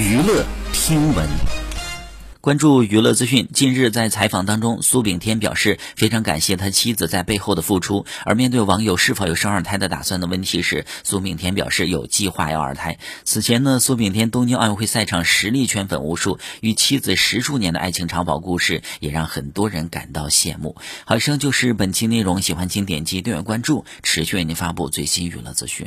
娱乐听闻。关注娱乐资讯近日在采访当中苏炳添表示非常感谢他妻子在背后的付出。而面对网友是否有生二胎的打算的问题时苏炳添表示有计划要二胎。此前呢苏炳添东京奥运会赛场实力圈粉无数与妻子十数年的爱情长跑故事也让很多人感到羡慕。好以上就是本期内容喜欢请点击订阅关注持续为您发布最新娱乐资讯。